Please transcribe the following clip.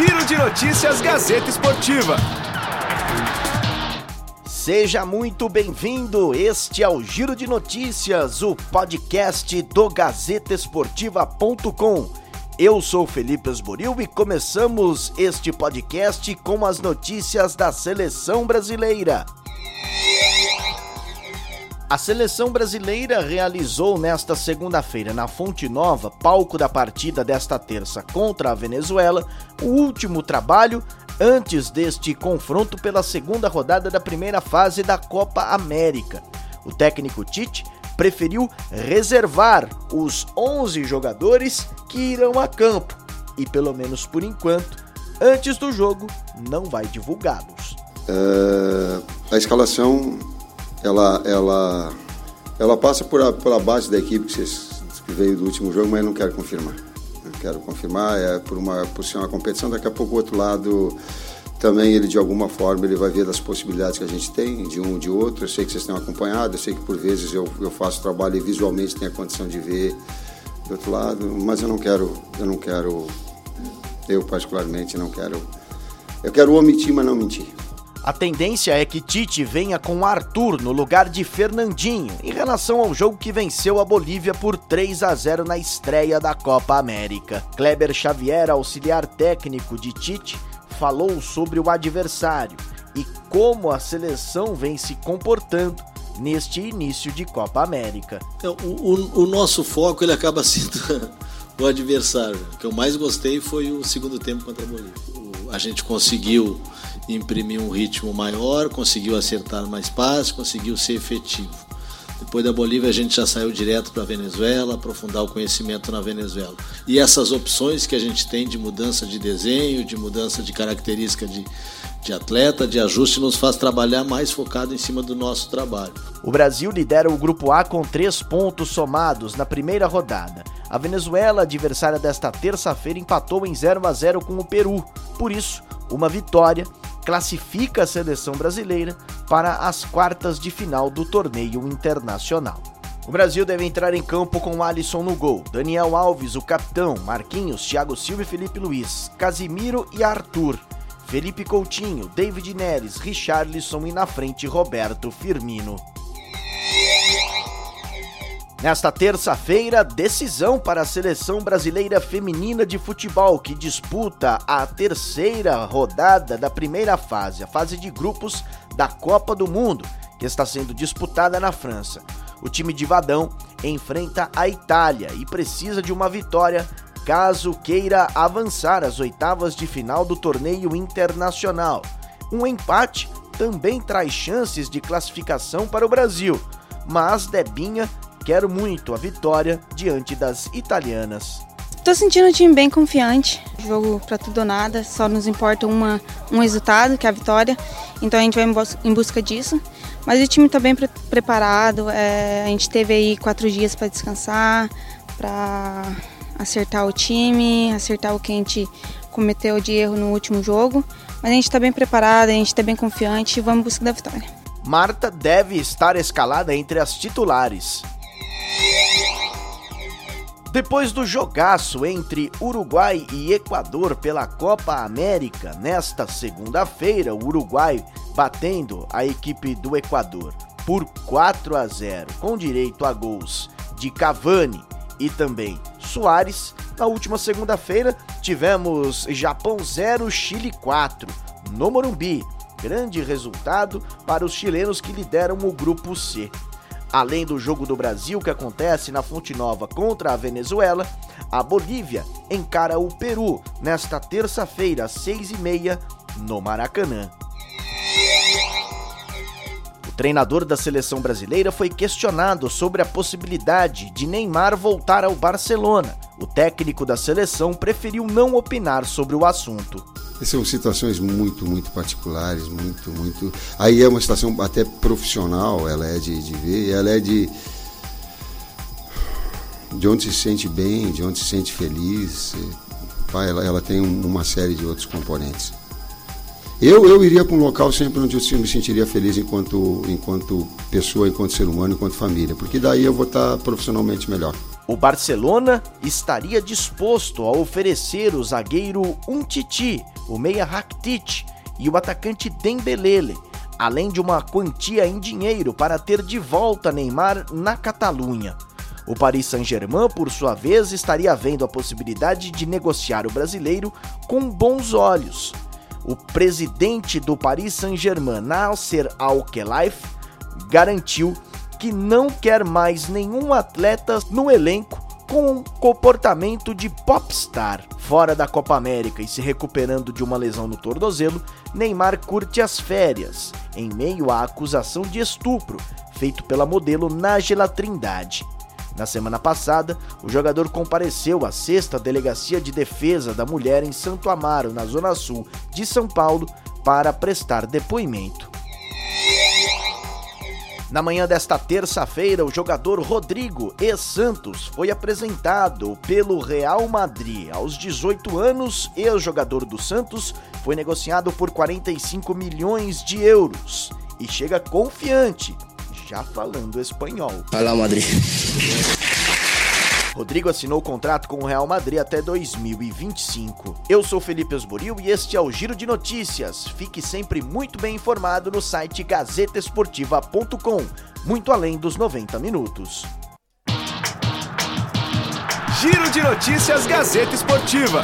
Giro de Notícias Gazeta Esportiva. Seja muito bem-vindo. Este é o Giro de Notícias, o podcast do GazetaEsportiva.com. Eu sou Felipe Esboril e começamos este podcast com as notícias da seleção brasileira. A seleção brasileira realizou nesta segunda-feira na Fonte Nova, palco da partida desta terça contra a Venezuela, o último trabalho antes deste confronto pela segunda rodada da primeira fase da Copa América. O técnico Tite preferiu reservar os 11 jogadores que irão a campo e, pelo menos por enquanto, antes do jogo, não vai divulgá-los. É, a escalação ela, ela, ela passa por a, pela base da equipe que, vocês, que veio do último jogo, mas não quero confirmar. Não quero confirmar, é por, uma, por ser uma competição, daqui a pouco o outro lado também ele de alguma forma ele vai ver das possibilidades que a gente tem de um de outro. Eu sei que vocês têm acompanhado, eu sei que por vezes eu, eu faço trabalho e visualmente tenho a condição de ver do outro lado, mas eu não quero, eu não quero, eu particularmente não quero, eu quero omitir, mas não mentir. A tendência é que Tite venha com Arthur no lugar de Fernandinho, em relação ao jogo que venceu a Bolívia por 3 a 0 na estreia da Copa América. Kleber Xavier, auxiliar técnico de Tite, falou sobre o adversário e como a seleção vem se comportando neste início de Copa América. Então, o, o, o nosso foco ele acaba sendo o adversário. O que eu mais gostei foi o segundo tempo contra a Bolívia. a gente conseguiu imprimir um ritmo maior, conseguiu acertar mais passes, conseguiu ser efetivo. Depois da Bolívia, a gente já saiu direto para a Venezuela, aprofundar o conhecimento na Venezuela. E essas opções que a gente tem de mudança de desenho, de mudança de característica de, de atleta, de ajuste, nos faz trabalhar mais focado em cima do nosso trabalho. O Brasil lidera o Grupo A com três pontos somados na primeira rodada. A Venezuela, adversária desta terça-feira, empatou em 0 a 0 com o Peru. Por isso, uma vitória classifica a seleção brasileira para as quartas de final do torneio internacional. O Brasil deve entrar em campo com Alisson no gol, Daniel Alves, o capitão, Marquinhos, Thiago Silva e Felipe Luiz, Casimiro e Arthur, Felipe Coutinho, David Neres, Richarlison e na frente Roberto Firmino. Nesta terça-feira, decisão para a seleção brasileira feminina de futebol que disputa a terceira rodada da primeira fase, a fase de grupos da Copa do Mundo, que está sendo disputada na França. O time de Vadão enfrenta a Itália e precisa de uma vitória caso queira avançar às oitavas de final do torneio internacional. Um empate também traz chances de classificação para o Brasil, mas Debinha Quero muito a vitória diante das italianas. Tô sentindo o time bem confiante. Jogo para tudo ou nada, só nos importa uma, um resultado, que é a vitória. Então a gente vai em busca disso. Mas o time está bem pre preparado. É, a gente teve aí quatro dias para descansar, para acertar o time, acertar o que a gente cometeu de erro no último jogo. Mas a gente está bem preparado, a gente está bem confiante e vamos em busca da vitória. Marta deve estar escalada entre as titulares. Depois do jogaço entre Uruguai e Equador pela Copa América, nesta segunda-feira, o Uruguai batendo a equipe do Equador por 4 a 0, com direito a gols de Cavani e também Soares. Na última segunda-feira, tivemos Japão 0, Chile 4, no Morumbi. Grande resultado para os chilenos que lideram o grupo C. Além do jogo do Brasil que acontece na Fonte Nova contra a Venezuela, a Bolívia encara o Peru nesta terça-feira, às seis e meia, no Maracanã. O treinador da seleção brasileira foi questionado sobre a possibilidade de Neymar voltar ao Barcelona. O técnico da seleção preferiu não opinar sobre o assunto. São situações muito, muito particulares, muito, muito. Aí é uma situação até profissional, ela é de, de ver, ela é de. de onde se sente bem, de onde se sente feliz. Ela, ela tem uma série de outros componentes. Eu, eu iria para um local sempre onde eu me sentiria feliz enquanto, enquanto pessoa, enquanto ser humano, enquanto família, porque daí eu vou estar profissionalmente melhor. O Barcelona estaria disposto a oferecer o zagueiro Umtiti, o meia Rakitic e o atacante Dembelele, além de uma quantia em dinheiro para ter de volta Neymar na Catalunha. O Paris Saint-Germain, por sua vez, estaria vendo a possibilidade de negociar o brasileiro com bons olhos. O presidente do Paris Saint-Germain, Nasser Al-Khelaifi, garantiu que não quer mais nenhum atleta no elenco com um comportamento de popstar. Fora da Copa América e se recuperando de uma lesão no tornozelo, Neymar curte as férias, em meio à acusação de estupro feito pela modelo Nájela Trindade. Na semana passada, o jogador compareceu à sexta Delegacia de Defesa da Mulher em Santo Amaro, na Zona Sul de São Paulo, para prestar depoimento. Na manhã desta terça-feira, o jogador Rodrigo E. Santos foi apresentado pelo Real Madrid. Aos 18 anos, ex-jogador do Santos foi negociado por 45 milhões de euros e chega confiante, já falando espanhol. Fala Madrid. Rodrigo assinou contrato com o Real Madrid até 2025. Eu sou Felipe Osboril e este é o Giro de Notícias. Fique sempre muito bem informado no site gazetesportiva.com, muito além dos 90 minutos. Giro de Notícias Gazeta Esportiva.